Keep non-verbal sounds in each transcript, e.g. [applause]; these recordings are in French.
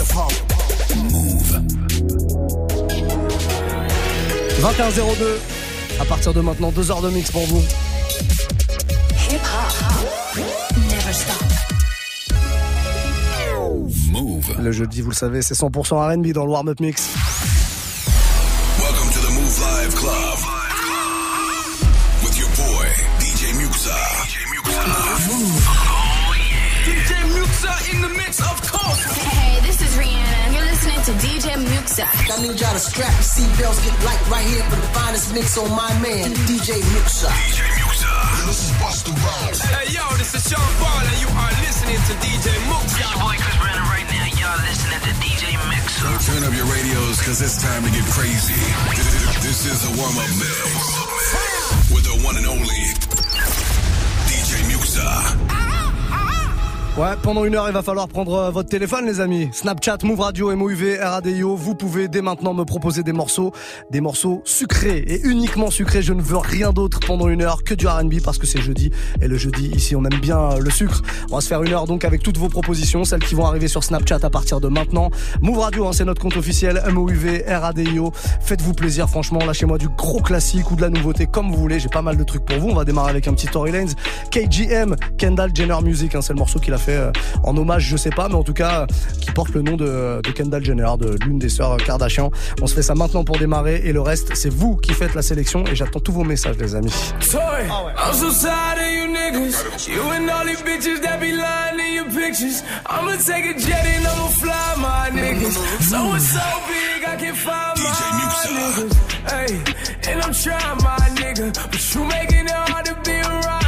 Move. 21.02. À partir de maintenant, deux heures de mix pour vous. Hip hop. Never stop. Move. Le jeudi, vous le savez, c'est 100% R&B dans le warm-up mix. DJ I need y'all to strap your seatbelts, get light right here for the finest mix on my man, DJ Muxa. DJ Muxa. This is Busta Rhymes. Hey, yo, this is Sean Paul, and you are listening to DJ Muxa. This boy Chris Brandon right now. Y'all listening to DJ Muxa. Turn up your radios, cause it's time to get crazy. This is a warm-up mix. With the one and only DJ Muxa. Ah! Ouais, pendant une heure, il va falloir prendre euh, votre téléphone, les amis. Snapchat, Move Radio, MOUV, RADIO. Vous pouvez dès maintenant me proposer des morceaux, des morceaux sucrés et uniquement sucrés. Je ne veux rien d'autre pendant une heure que du R&B parce que c'est jeudi. Et le jeudi, ici, on aime bien euh, le sucre. On va se faire une heure donc avec toutes vos propositions, celles qui vont arriver sur Snapchat à partir de maintenant. Move Radio, hein, c'est notre compte officiel. MOUV, RADIO. Faites-vous plaisir, franchement. Lâchez-moi du gros classique ou de la nouveauté comme vous voulez. J'ai pas mal de trucs pour vous. On va démarrer avec un petit Tory Lanez. KGM, Kendall Jenner Music. C'est le morceau qu'il a fait euh, en hommage, je sais pas, mais en tout cas, euh, qui porte le nom de, de Kendall Jenner, de l'une des sœurs Kardashian. On se fait ça maintenant pour démarrer et le reste, c'est vous qui faites la sélection et j'attends tous vos messages, les amis. Toy, I'm so tired of you niggas. You and all these bitches that be lying in your pictures. I'ma take a jet and I'ma fly my niggas. So it's so big, I can find my niggas. Hey, and I'm trying my nigga. But you making it hard to be around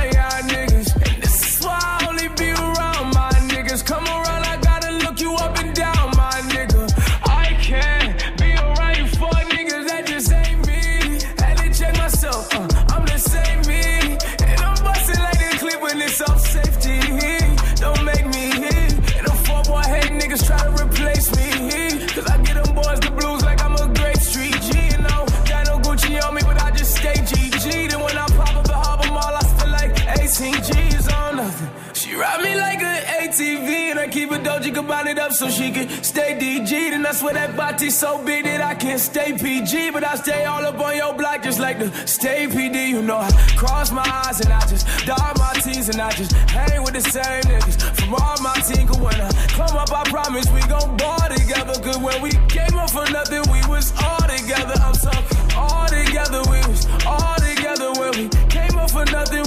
so she can stay DG. And I swear that body so big that I can't stay PG, but I stay all up on your block just like the stay PD. You know, I cross my eyes and I just dot my T's and I just hang with the same niggas from all my team. Cause when I come up, I promise we gon' ball together. Cause when we came up for nothing, we was all together. I'm talking all together, we was all together when we came up for nothing.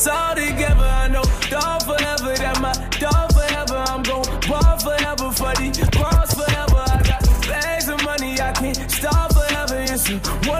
We tall together. I know dog forever, that my dog forever. I'm gon' ball forever for these balls forever. I got bags of money, I can't stop forever. It's one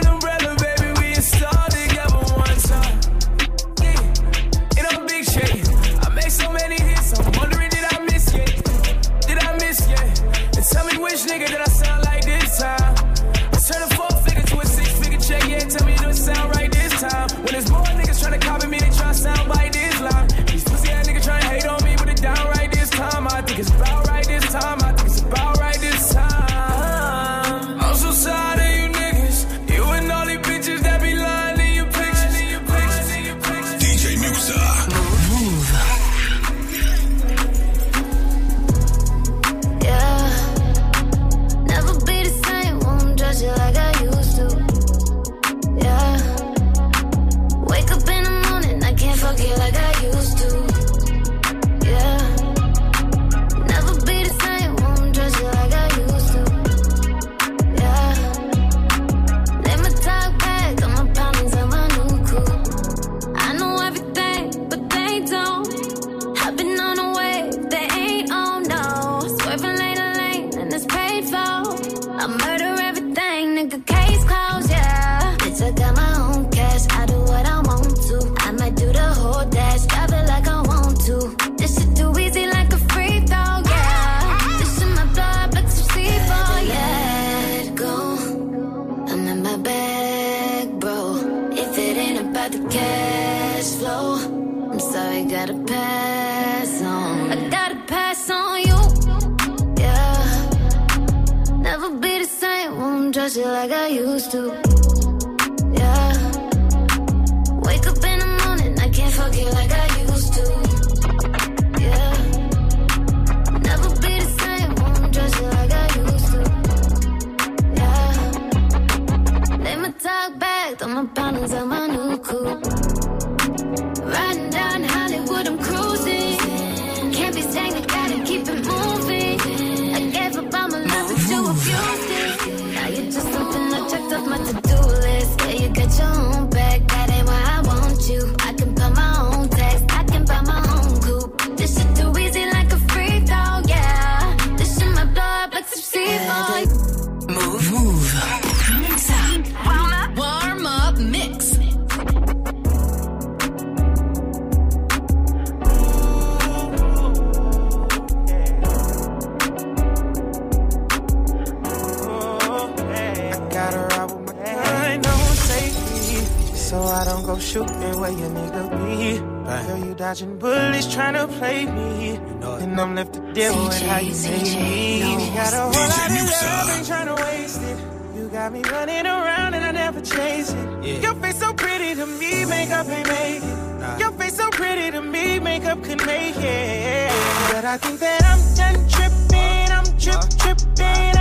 I'm just like I used to. Dodging bullies trying to play me. I'm left to deal CJ, with how you made me. No. Got a whole DJ lot of love, ain't trying to waste it. You got me running around and I never chase it. Yeah. Your face so pretty to me, makeup ain't make it. Nah. Your face so pretty to me, makeup make it. But I think that I'm done tripping, I'm trip tripping.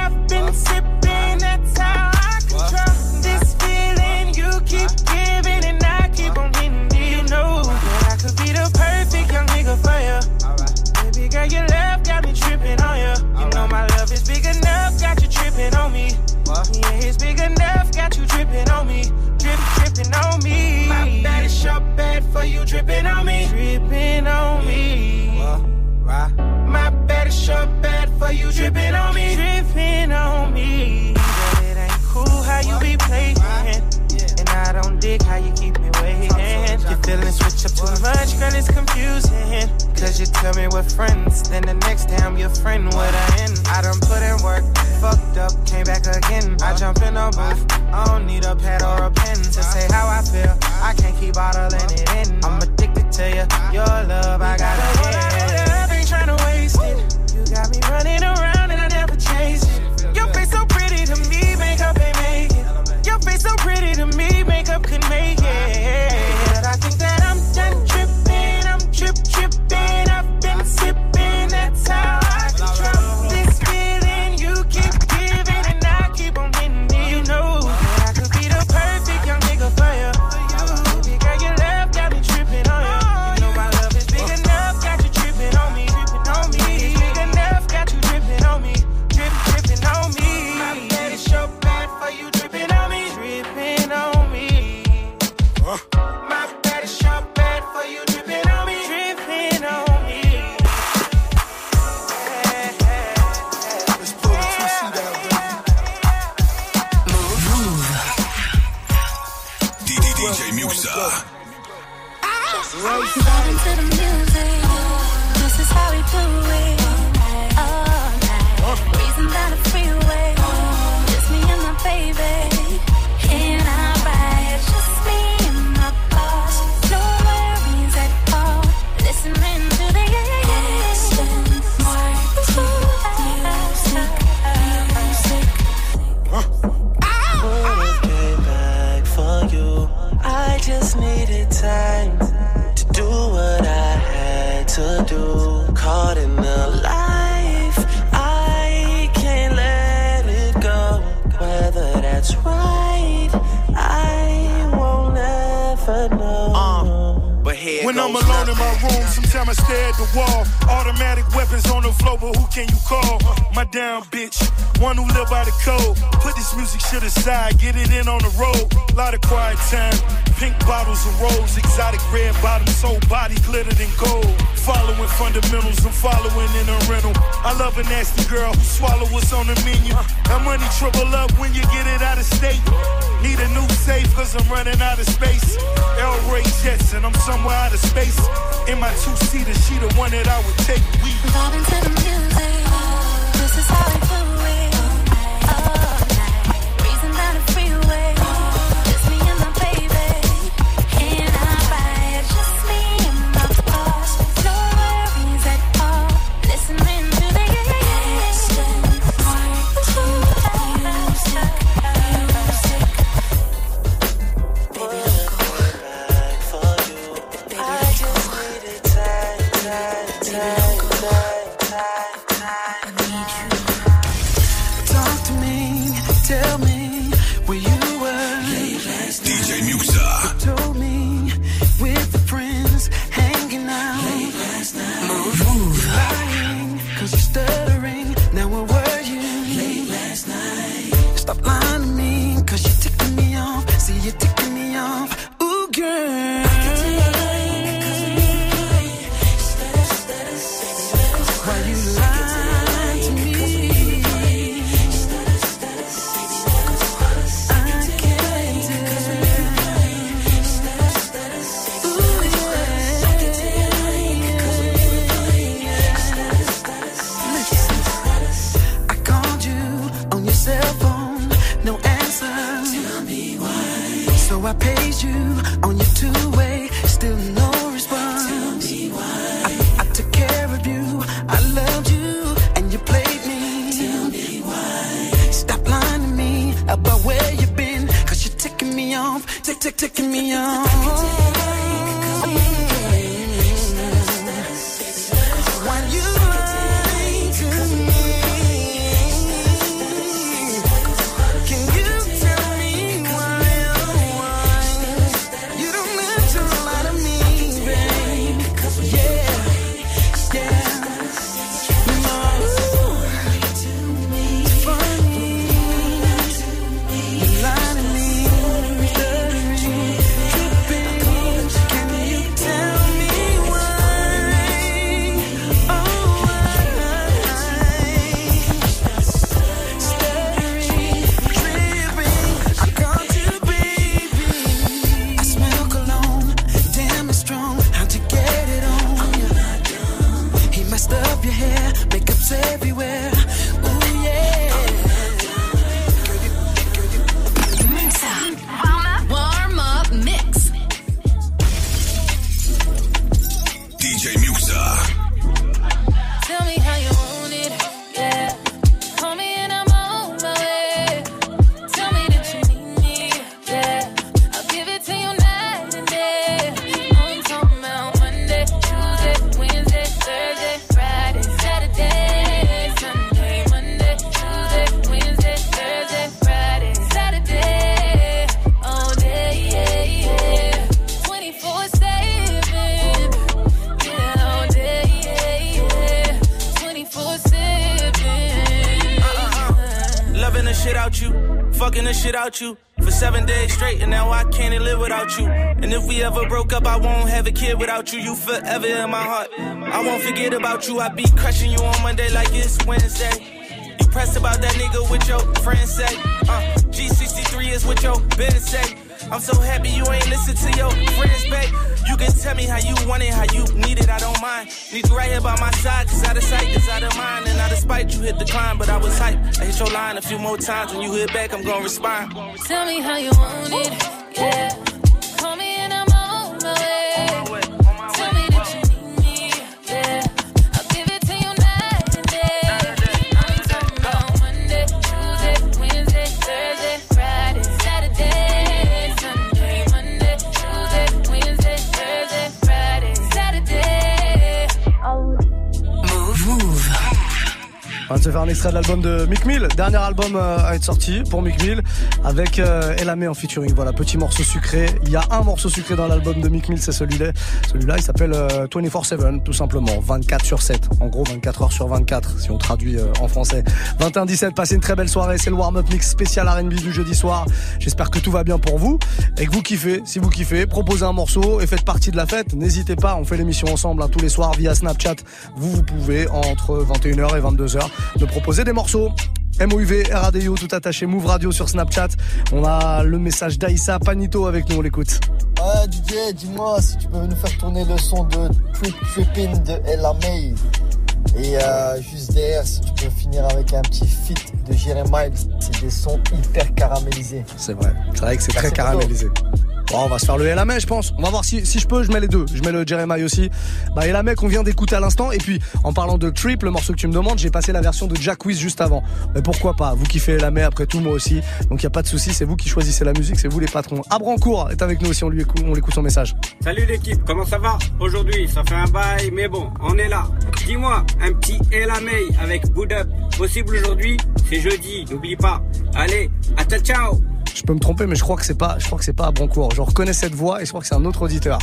for you dripping on me. Dripping on me. My bed is your bad for you dripping on me. Dripping on me. But it ain't cool how you be playing. And I don't dig how you keep me waiting. Dealing switch up too much, girl, it's confusing. Cause you tell me we're friends, then the next day I'm your friend what I in. I done put in work, fucked up, came back again. I jump in a booth, I don't need a pad or a pen to say how I feel. I can't keep bottling it in. I'm addicted to you, your love, I gotta get. Ain't trying waste it. You got me running around and I never chase it. Your face so pretty to me, makeup ain't make it. Your face so pretty to me, makeup could make it. You. You forever in my heart. I won't forget about you. I be crushing you on Monday like it's Wednesday. You press about that nigga with your friends say. Uh, G63 is what your business say. I'm so happy you ain't listen to your friends, babe. You can tell me how you want it, how you need it, I don't mind. Need you right here by my side, cause out of sight is out of mind. And out of spite, you hit the climb, but I was hype. I hit your line a few more times. When you hit back, I'm gonna respond. Tell me how you want it, yeah. On va se faire un extrait de l'album de Mick Mill, dernier album euh, à être sorti pour Mick Mill avec euh, Elamé en featuring. Voilà, petit morceau sucré. Il y a un morceau sucré dans l'album de Mick Mill, c'est celui-là. Celui-là, il s'appelle euh, 24/7 tout simplement, 24 sur 7. En gros, 24 heures sur 24 si on traduit euh, en français. 21-17, passez une très belle soirée, c'est le warm-up mix spécial R&B du jeudi soir. J'espère que tout va bien pour vous et que vous kiffez. Si vous kiffez, proposez un morceau et faites partie de la fête. N'hésitez pas, on fait l'émission ensemble hein, tous les soirs via Snapchat. Vous, vous pouvez entre 21h et 22h de proposer des morceaux. MOUV, RADIO, tout attaché, Move Radio sur Snapchat. On a le message d'Aïssa Panito avec nous, on l'écoute. Ouais, DJ, dis-moi si tu peux nous faire tourner le son de Trip Trippin' de Ella May. Et euh, juste derrière, si tu peux finir avec un petit feat de Jeremiah, c'est des sons hyper caramélisés. C'est vrai, c'est vrai que c'est très caramélisé. Bon, on va se faire le Elamé, je pense. On va voir si, je peux, je mets les deux. Je mets le Jeremiah aussi. Bah, Elamé qu'on vient d'écouter à l'instant. Et puis, en parlant de Trip, le morceau que tu me demandes, j'ai passé la version de Jack Wiz juste avant. Mais pourquoi pas? Vous kiffez Elamé, après tout, moi aussi. Donc, il a pas de souci, c'est vous qui choisissez la musique, c'est vous les patrons. Abrancourt est avec nous aussi, on lui écoute, on son message. Salut l'équipe, comment ça va? Aujourd'hui, ça fait un bail, mais bon, on est là. Dis-moi, un petit Ella May avec Up. Possible aujourd'hui? C'est jeudi, n'oublie pas. Allez, à ciao Je peux me tromper, mais je crois que c'est pas, je crois que c'est pas à Brancourt. Je reconnais cette voix et je crois que c'est un autre auditeur.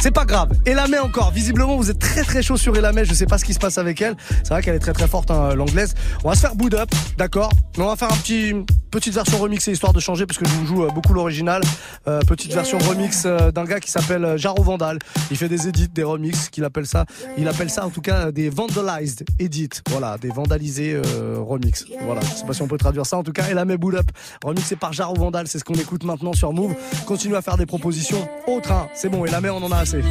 C'est pas grave. Elamé encore. Visiblement, vous êtes très très chaud sur Elamé. Je sais pas ce qui se passe avec elle. C'est vrai qu'elle est très très forte, hein, l'anglaise. On va se faire boot up, d'accord? Mais on va faire un petit, petite version remixée histoire de changer parce que je vous joue euh, beaucoup l'original. Euh, petite version remix euh, d'un gars qui s'appelle Jaro Vandal. Il fait des edits, des remixes, qu'il appelle ça. Il appelle ça en tout cas des vandalized edits. Voilà, des vandalisés euh, remix. Voilà, je sais pas si on peut traduire ça. En tout cas, Elamé boot up, remixé par Jaro Vandal, c'est ce qu'on écoute maintenant sur Move. Continue à faire des propositions. Au train, c'est bon, et la mer, on en a assez.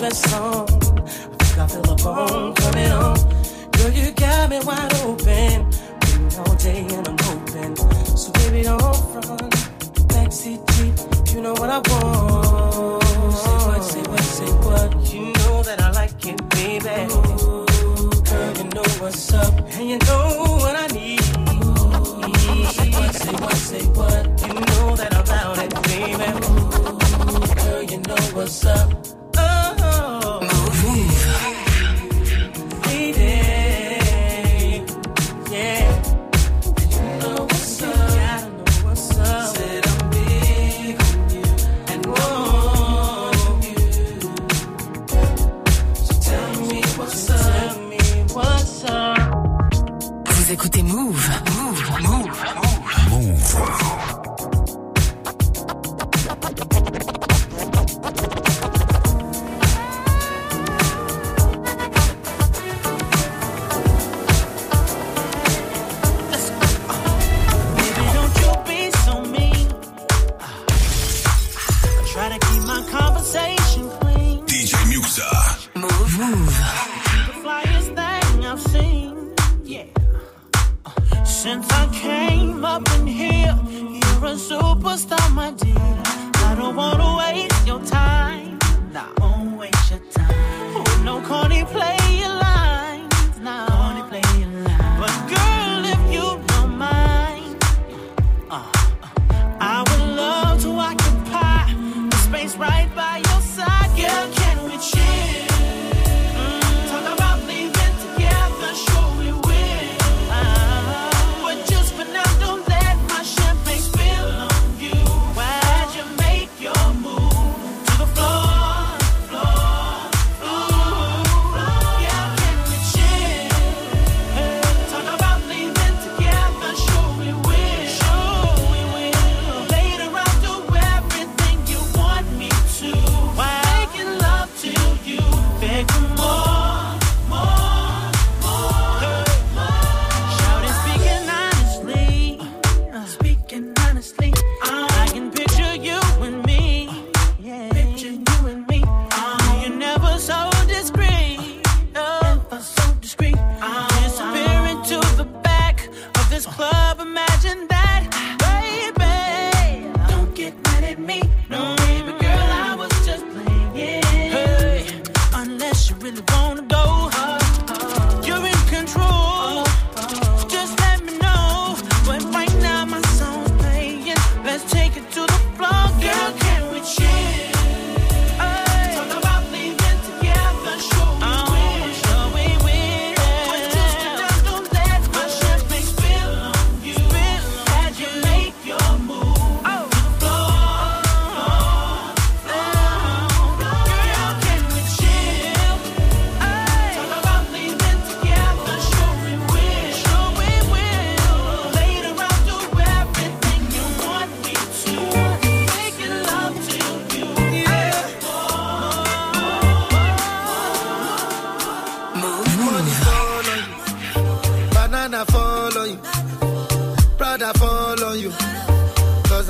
dress on. I think I feel a bone coming on. Girl, you got me wide open. Been all day and I'm hoping. So baby, don't front. Backseat deep, you know what I want. Say what, say what, say what. You know that I like it, baby. Ooh, girl, you know what's up, and you know what I need. Ooh, say what, say what, what. You know that I'm about it, baby. Ooh, girl, you know what's up.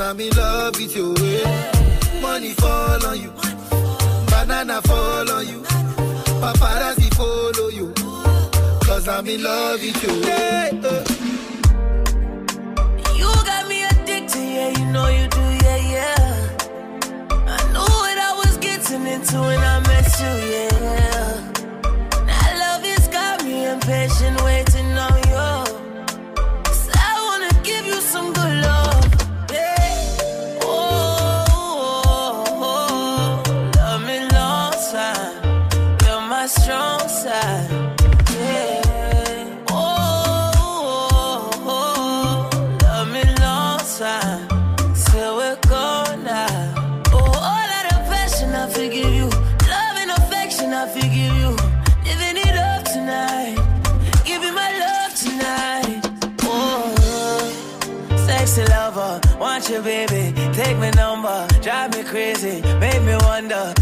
In love with your way. Money fall on you. Banana fall on you. Paparazzi follow you. Cause I'm in love with you. Yeah. You got me addicted, yeah, you know you do, yeah, yeah. I knew what I was getting into when I met you, yeah. That love has got me impatient, waiting baby. Take my number, drive me crazy, make me wonder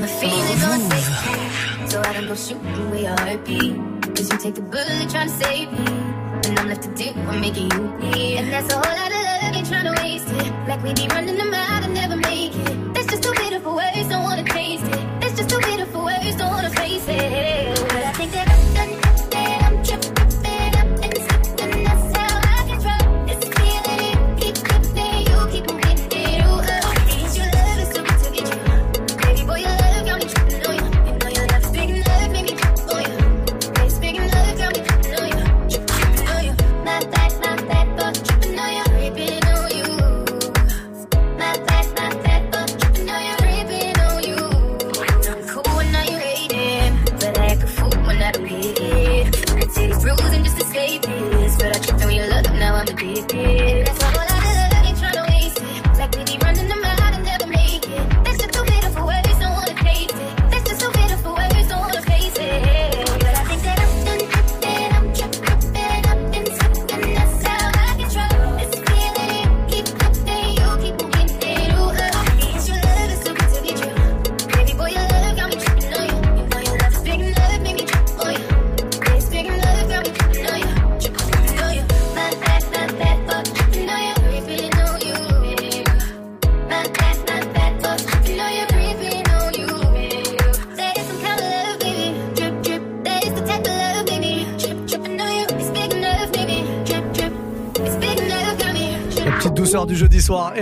my the feeling's on safety. So I don't go shooting where your heart be. Cause you take the bullet trying to save me. And I'm left to do what making you be. And that's a whole lot of love, ain't trying to waste it. Like we be running them out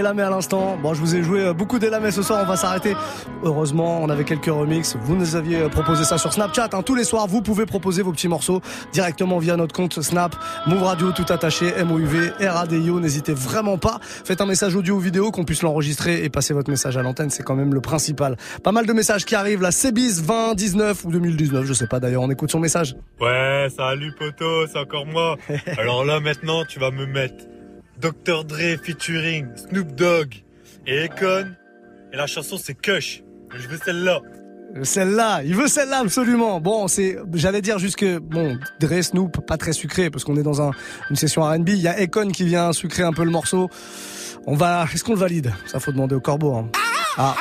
à l'instant. Bon, je vous ai joué euh, beaucoup d'Elamé ce soir, on va s'arrêter. Heureusement, on avait quelques remixes. Vous nous aviez euh, proposé ça sur Snapchat. hein. Tous les soirs, vous pouvez proposer vos petits morceaux directement via notre compte Snap. Move Radio, tout attaché, MOUV, RADIO. N'hésitez vraiment pas. Faites un message audio ou vidéo, qu'on puisse l'enregistrer et passer votre message à l'antenne. C'est quand même le principal. Pas mal de messages qui arrivent là. Cébis 2019 ou 2019, je sais pas d'ailleurs. On écoute son message. Ouais, salut poto, c'est encore moi. [laughs] Alors là maintenant, tu vas me mettre Dr Dre featuring Snoop Dogg et Akon. Et la chanson c'est Kush. Je veux celle-là. Celle-là, il veut celle-là absolument. Bon, c'est, j'allais dire jusque bon, Dre Snoop, pas très sucré parce qu'on est dans un, une session R&B. Il y a Akon qui vient sucrer un peu le morceau. On va, est-ce qu'on le valide? Ça faut demander au corbeau. hein. Ah,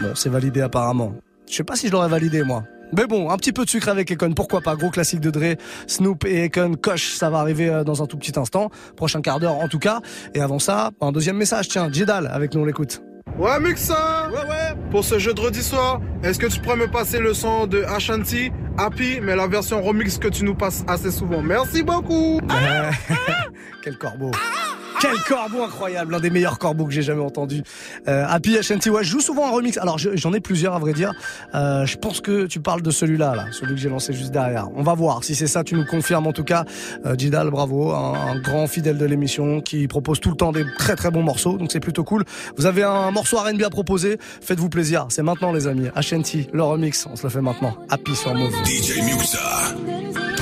bon, c'est validé apparemment. Je sais pas si je l'aurais validé moi. Mais bon, un petit peu de sucre avec Akon, pourquoi pas Gros classique de Dre, Snoop et Akon, coche, ça va arriver euh, dans un tout petit instant, prochain quart d'heure en tout cas. Et avant ça, un deuxième message, tiens, Jedal avec nous, on l'écoute. Ouais, Muxa Ouais, ouais. Pour ce jeu de jeudi soir, est-ce que tu pourrais me passer le son de Ashanti, Happy, mais la version remix que tu nous passes assez souvent? Merci beaucoup. [laughs] Quel corbeau quel corbeau incroyable, l'un des meilleurs corbeaux que j'ai jamais entendu. Euh, Happy ouais, je joue souvent un remix. Alors je- j'en ai plusieurs à vrai dire. Euh, je pense que tu parles de celui-là, là, celui que j'ai lancé juste derrière. On va voir si c'est ça, tu nous confirmes en tout cas. Euh, Jidal, bravo, un, un grand fidèle de l'émission qui propose tout le temps des très très bons morceaux, donc c'est plutôt cool. Vous avez un morceau R&B à proposer, faites-vous plaisir. C'est maintenant les amis. Ashanti, le remix, on se le fait maintenant. Happy sur Move. DJ Muxa.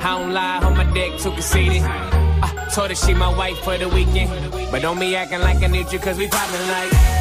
I don't lie, on my dick too conceited. I told her she my wife for the weekend. But don't be acting like I need you, cause we poppin' like.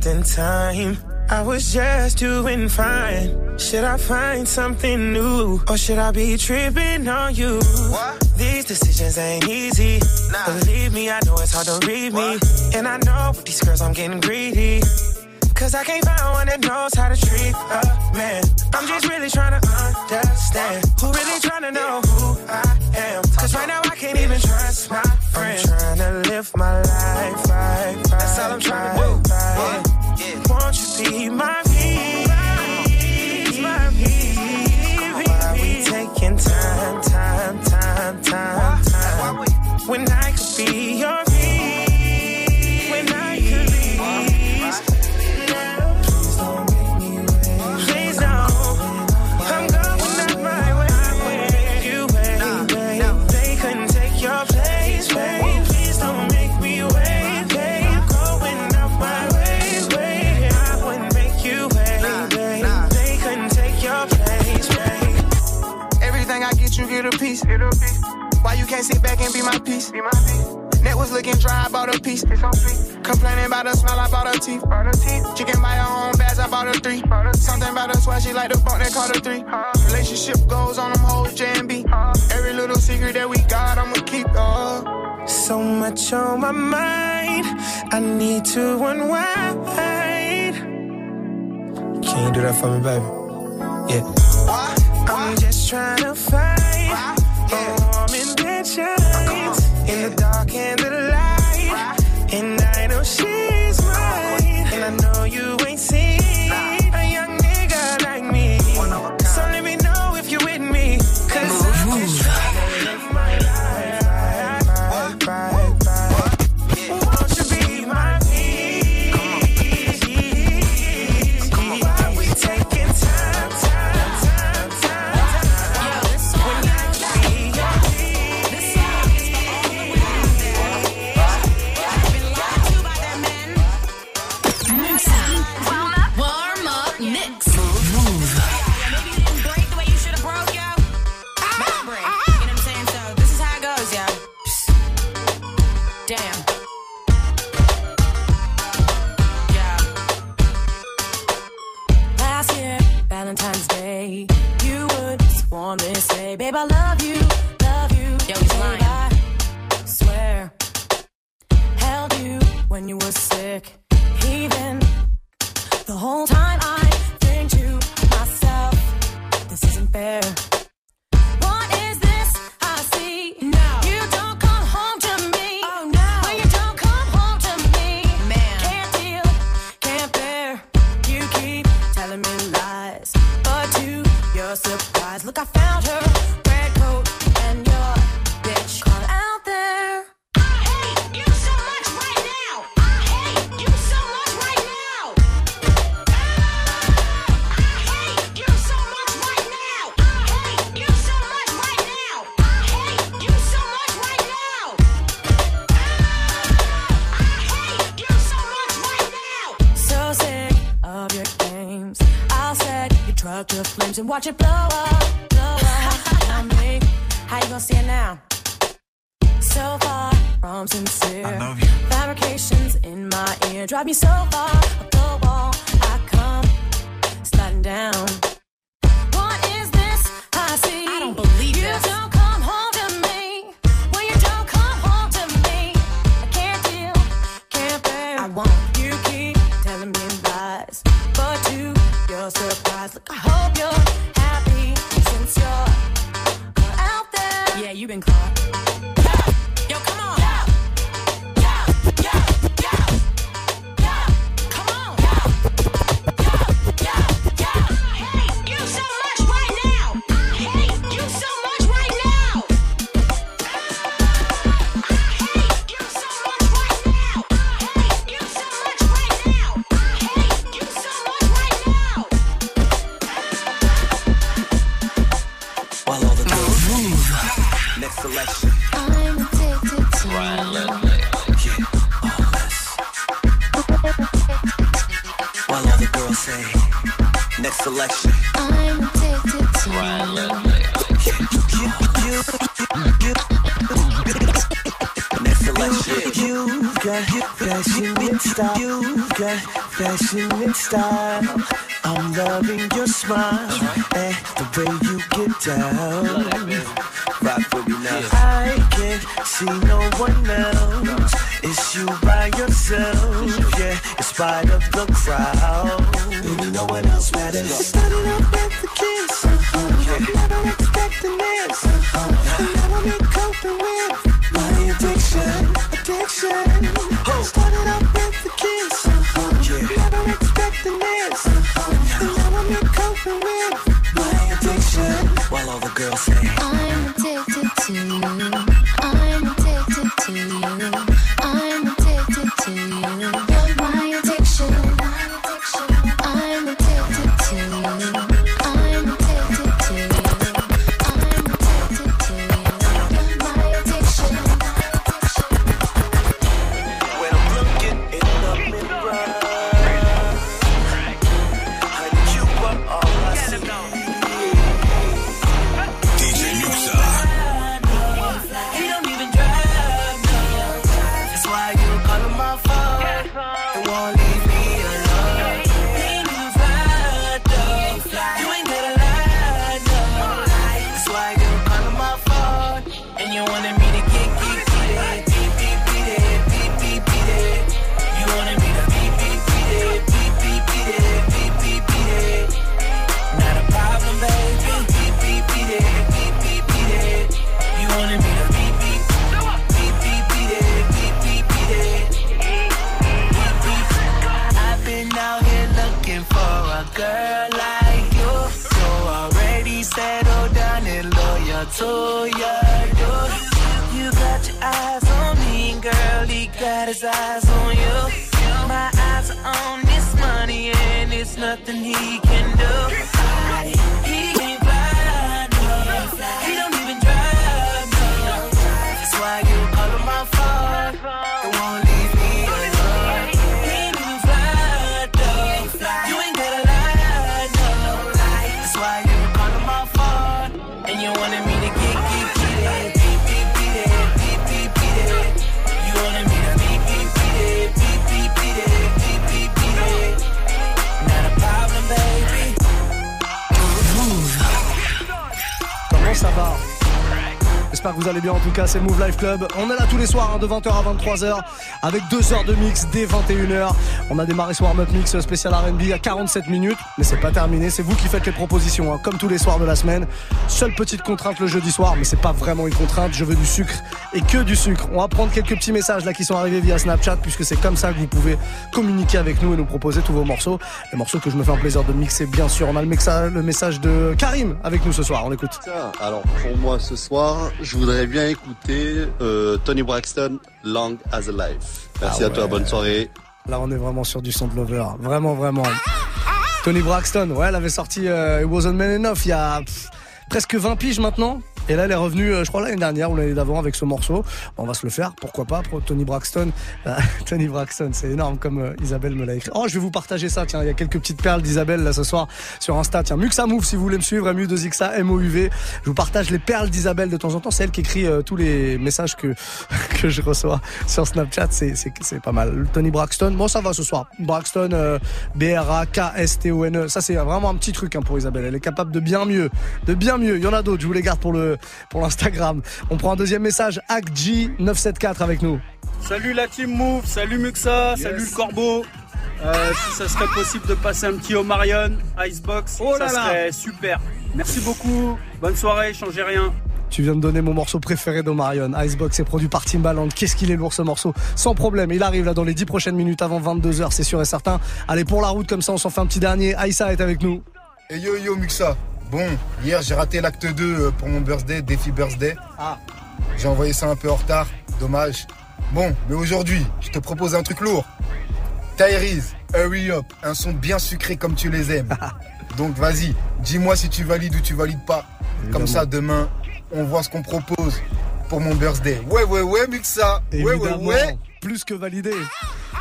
Wasting time. I was just doing fine. Should I find something new? Or should I be tripping on you? These decisions ain't easy. Believe me, I know it's hard to read me. And I know with these girls I'm getting greedy. Cause I can't find one that knows how to treat a man. I'm just really trying to understand who really trying to know who I am. Cause right now I can't even trust my friends. I'm trying to live my life right, right. That's all I'm trying to do. Won't you be my peace, my peace? Why we taking time, time, time, time, time? When I piece. Why you can't sit back and be my piece? Net was looking dry, I bought a piece. It's on Complaining about the smell, I bought her teeth. She can buy her own bags, I bought her three. Something about her swag, she like the bump, they call her three. Relationship goes on them whole J and B. Every little secret that we got, I'ma keep. Uh. So much on my mind, I need to unwind. Can you do that for me, baby? Yeah. I'm just trying to find and watch it blow up, blow up. Tell me, how you gonna see it now? So far from sincere. I love you. Fabrications in my ear drive me so far up the wall. I come sliding down. What is this I see? I don't believe you this. don't come home to me. When you don't come home to me, I can't deal, can't bear. I won't. You keep telling me lies, but to your surprise, look, I hope you're happy since you're out there. Yeah, you've been caught. Next selection. I'm addicted to Ryan Leslie. You've got fashion and style. You've got fashion and style. I'm loving your smile uh-huh. and the way you get down. Rock with me now. I can't see no one else. It's you by yourself, yeah. In spite of the crowd, baby, no one else matters. Started off with the kiss, never expecting this, now I'm uh-huh. uh-huh. coping with my addiction, addiction. Started off with the kiss, never expecting this, now I'm uh-huh. coping with my addiction. While all the girls say. His eyes on you. My eyes are on this money, and it's nothing he can do. J'espère que vous allez bien en tout cas, c'est Move Life Club. On est là tous les soirs hein, de 20h à 23h avec deux heures de mix dès 21h. On a démarré ce warm-up mix spécial R&B à 47 minutes, mais c'est pas terminé, c'est vous qui faites les propositions, hein, comme tous les soirs de la semaine. Seule petite contrainte le jeudi soir, mais c'est pas vraiment une contrainte, je veux du sucre et que du sucre. On va prendre quelques petits messages là qui sont arrivés via Snapchat, puisque c'est comme ça que vous pouvez communiquer avec nous et nous proposer tous vos morceaux. Les morceaux que je me fais un plaisir de mixer, bien sûr. On a le, message de Karim avec nous ce soir, on écoute. Alors pour moi ce soir, voudrais bien écouter euh, Tony Braxton, Long as a Life. Merci Ah à toi, bonne soirée. Là, on est vraiment sur du son de lover. Vraiment, vraiment. Tony Braxton, ouais, elle avait sorti euh, It Wasn't Man Enough il y a pff, presque 20 piges maintenant. Et là, elle est revenue, euh, je crois, l'année dernière ou l'année d'avant avec ce morceau. On va se le faire, pourquoi pas, pour Tony Braxton. Euh, [laughs] Tony Braxton, c'est énorme comme euh, Isabelle me l'a écrit. Oh, je vais vous partager ça, tiens, il y a quelques petites perles d'Isabelle là ce soir sur Insta. Tiens, Muxa Move si vous voulez me suivre, MU2XA, M-O-U-V. Je vous partage les perles d'Isabelle de temps en temps. C'est elle qui écrit tous les messages que, [laughs] que je reçois sur Snapchat. C'est, pas mal. Tony Braxton, bon, ça va ce soir. Braxton, euh, B-R-A-K-S-T-O-N-E. Ça, c'est vraiment un petit truc hein, pour Isabelle. Elle est capable de bien mieux. De bien mieux. Il y en a d'autres. Je vous les garde pour le, pour l'Instagram. On prend un deuxième message. AcG974 avec nous. Salut la team Move, salut Muxa, salut le Corbeau. Euh, si ça serait possible de passer un petit Omarion, Icebox, Oh ça là serait super. Merci beaucoup, bonne soirée, changez rien. Tu viens de donner mon morceau préféré d'Omarion. Icebox est produit par Timbaland. Qu'est-ce qu'il est lourd ce morceau Sans problème. Il arrive là dans les 10 prochaines minutes avant 22h, c'est sûr et certain. Allez, pour la route, comme ça, on s'en fait un petit dernier. Aïssa est avec nous. Et yo yo Muxa. Bon, hier j'ai raté l'acte 2 euh, pour mon birthday, défi birthday. Ah. J'ai envoyé ça un peu en retard, dommage. Bon, mais aujourd'hui, je te propose un truc lourd. Tyrese, Hurry Up, un son bien sucré comme tu les aimes. [laughs] Donc vas-y, dis-moi si tu valides ou tu valides pas. Comme ça demain, on voit ce qu'on propose pour mon birthday. Ouais ouais ouais Muxa. Ouais ouais Évidemment, ouais. Plus que validé.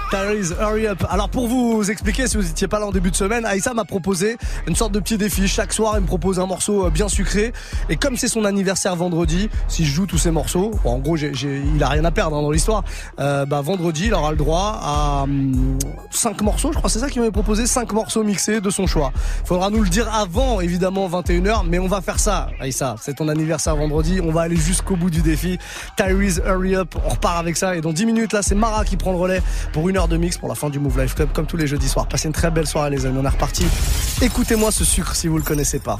Tyrese, hurry up. Alors pour vous expliquer, si vous n'étiez pas là en début de semaine, Aïssa m'a proposé une sorte de petit défi. Chaque soir, elle me propose un morceau euh, bien sucré. Et comme c'est son anniversaire vendredi, si je joue tous ces morceaux, en gros, il a rien à perdre hein, dans l'histoire. Euh, bah, vendredi, il aura le droit à 5 morceaux. Je crois c'est ça qu'il m'avait proposé, 5 morceaux mixés de son choix. Il faudra nous le dire avant, évidemment, 21h, mais on va faire ça. Aïssa, c'est ton anniversaire vendredi. On va aller jusqu'au bout du défi. Tyrese, hurry up. On repart avec ça. Et dans 10 minutes, là, c'est Mara qui prend le relais pour une de mix pour la fin du Move Life Club, comme tous les jeudis soirs. Passez une très belle soirée, les amis. On est reparti. Écoutez-moi ce sucre si vous le connaissez pas.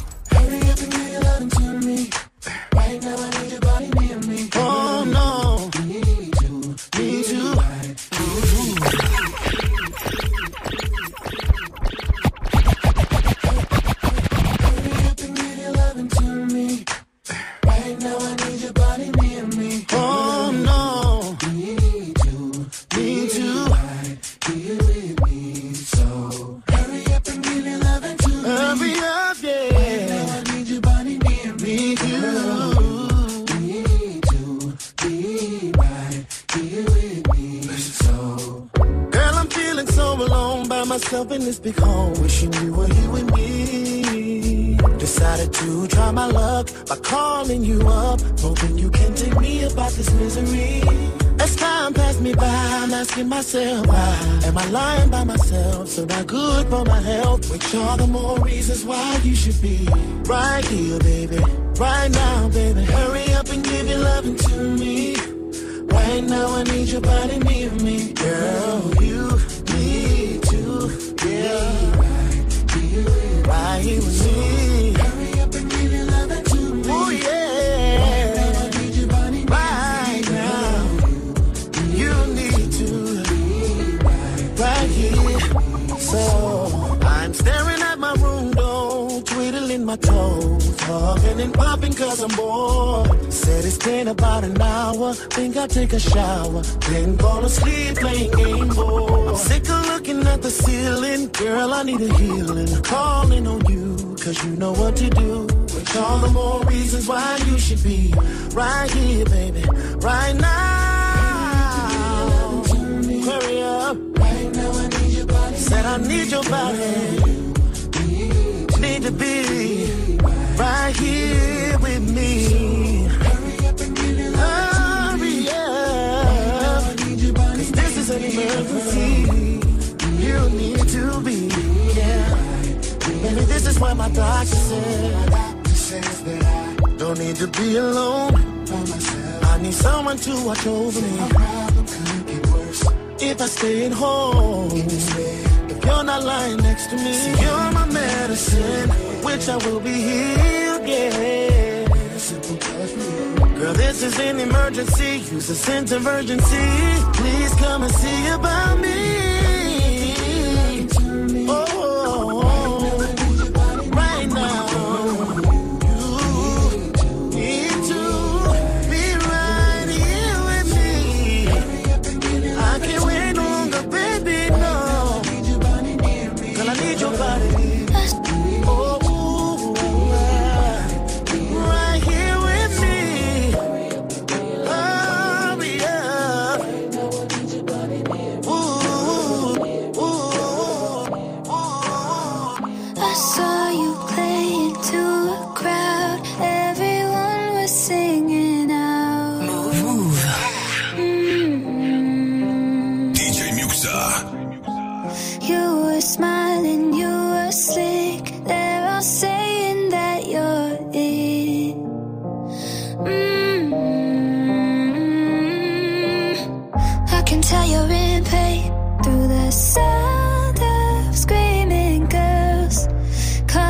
Asking myself why am I lying by myself? So not good for my health. Which are the more reasons why you should be right here, baby. Right now, baby. Hurry up and give your loving to me. Right now, I need your body near me, girl. You need to, yeah. Right here with me. Toes, talking and popping cause I'm bored. Said it's been about an hour, think I'll take a shower, then fall asleep playing game boy. I'm sick of looking at the ceiling, girl, I need a healing. Calling on you, cause you know what to do. Which all the more reasons why you should be right here, baby, right now. Hurry up. Right now I need your body. Said I need your body. Need to be why my doctor said, says that I don't need to be alone. I need someone to watch over me. If I stay at home, if you're not lying next to me, you're my medicine, which I will be healed. Yeah. Girl, this is an emergency. Use a sense of urgency. Please come and see about me.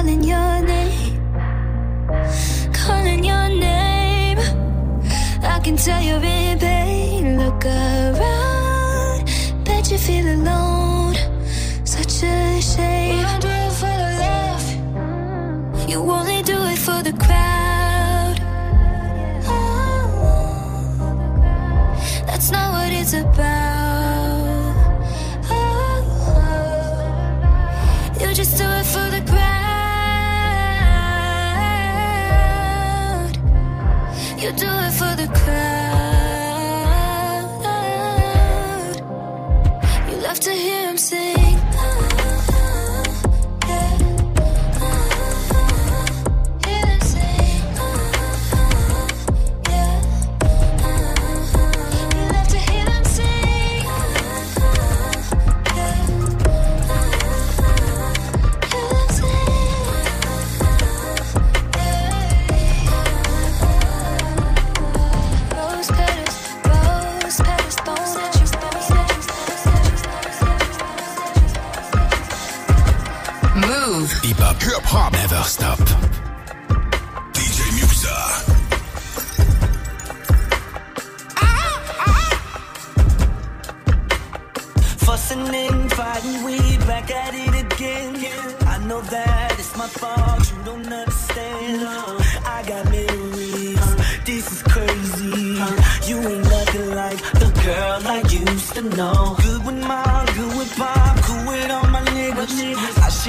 calling your name, calling your name. I can tell you're in pain. Look around, bet you feel alone.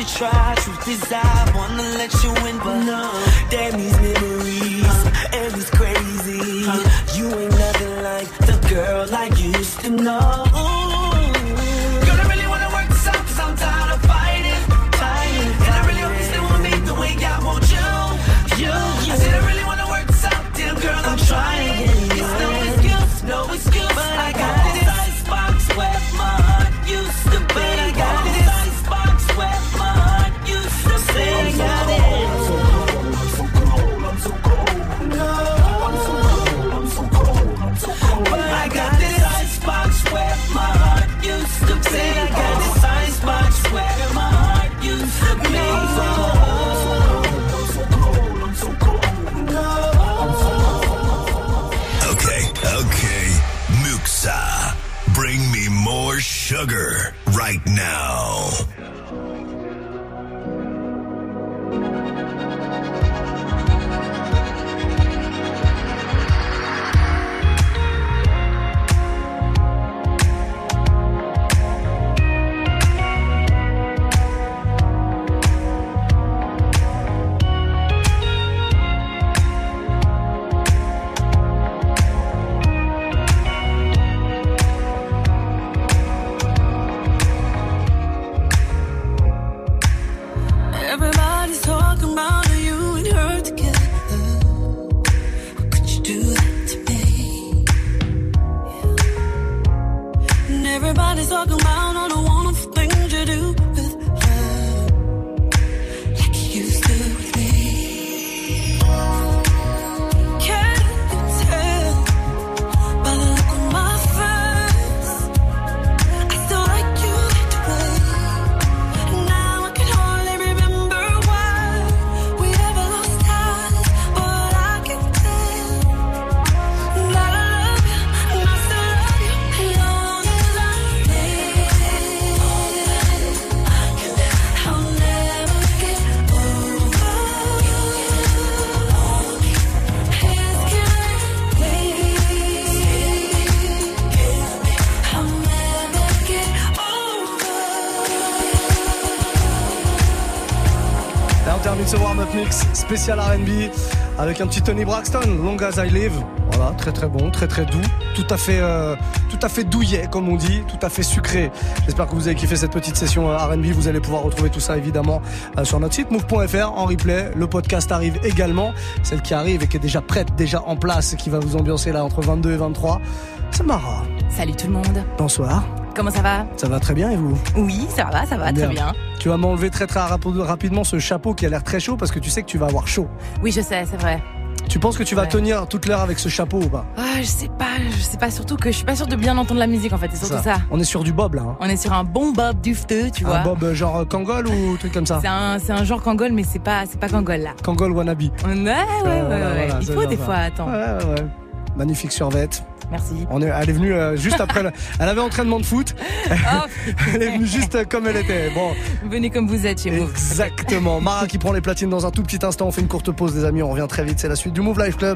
try. Truth is, I wanna let you in, but no. Spécial R&B avec un petit Tony Braxton, Long as I Live. Voilà, très très bon, très très doux, tout à fait, euh, tout à fait douillet comme on dit, tout à fait sucré. J'espère que vous avez kiffé cette petite session euh, R&B. Vous allez pouvoir retrouver tout ça évidemment euh, sur notre site move.fr en replay. Le podcast arrive également, celle qui arrive et qui est déjà prête, déjà en place, qui va vous ambiancer là entre 22 et 23. C'est Mara. Salut tout le monde. Bonsoir. Comment ça va? Ça va très bien et vous? Oui, ça va, ça va, très bien. Tu vas m'enlever très très rapi- rapidement ce chapeau qui a l'air très chaud parce que tu sais que tu vas avoir chaud. Oui, je sais, c'est vrai. Tu penses que tu vas Ouais. tenir toute l'heure avec ce chapeau ou pas? Ah, je sais pas, je sais pas surtout que je suis pas sûre de bien entendre la musique en fait, c'est surtout ça. On est sur du bob là. hein. On est sur un bon bob dufteux, tu vois. Un bob euh, genre euh, Kangol ou truc comme ça? C'est un, c'est un genre Kangol, mais c'est pas, c'est pas Kangol là. Kangol wannabe. Ouais, ouais, ouais, ouais. voilà, ouais. voilà, Il faut des fois, attends. Ouais, ouais, ouais. Magnifique survette. Merci. On est, elle est venue euh, juste après. le- [laughs] elle avait entraînement de foot. elle est venue juste comme elle était. Bon, Venez comme vous êtes chez vous. exactement. Mara qui prend les platines dans un tout petit instant. On fait une courte pause, des amis. On revient très vite. C'est la suite du Move Life Club.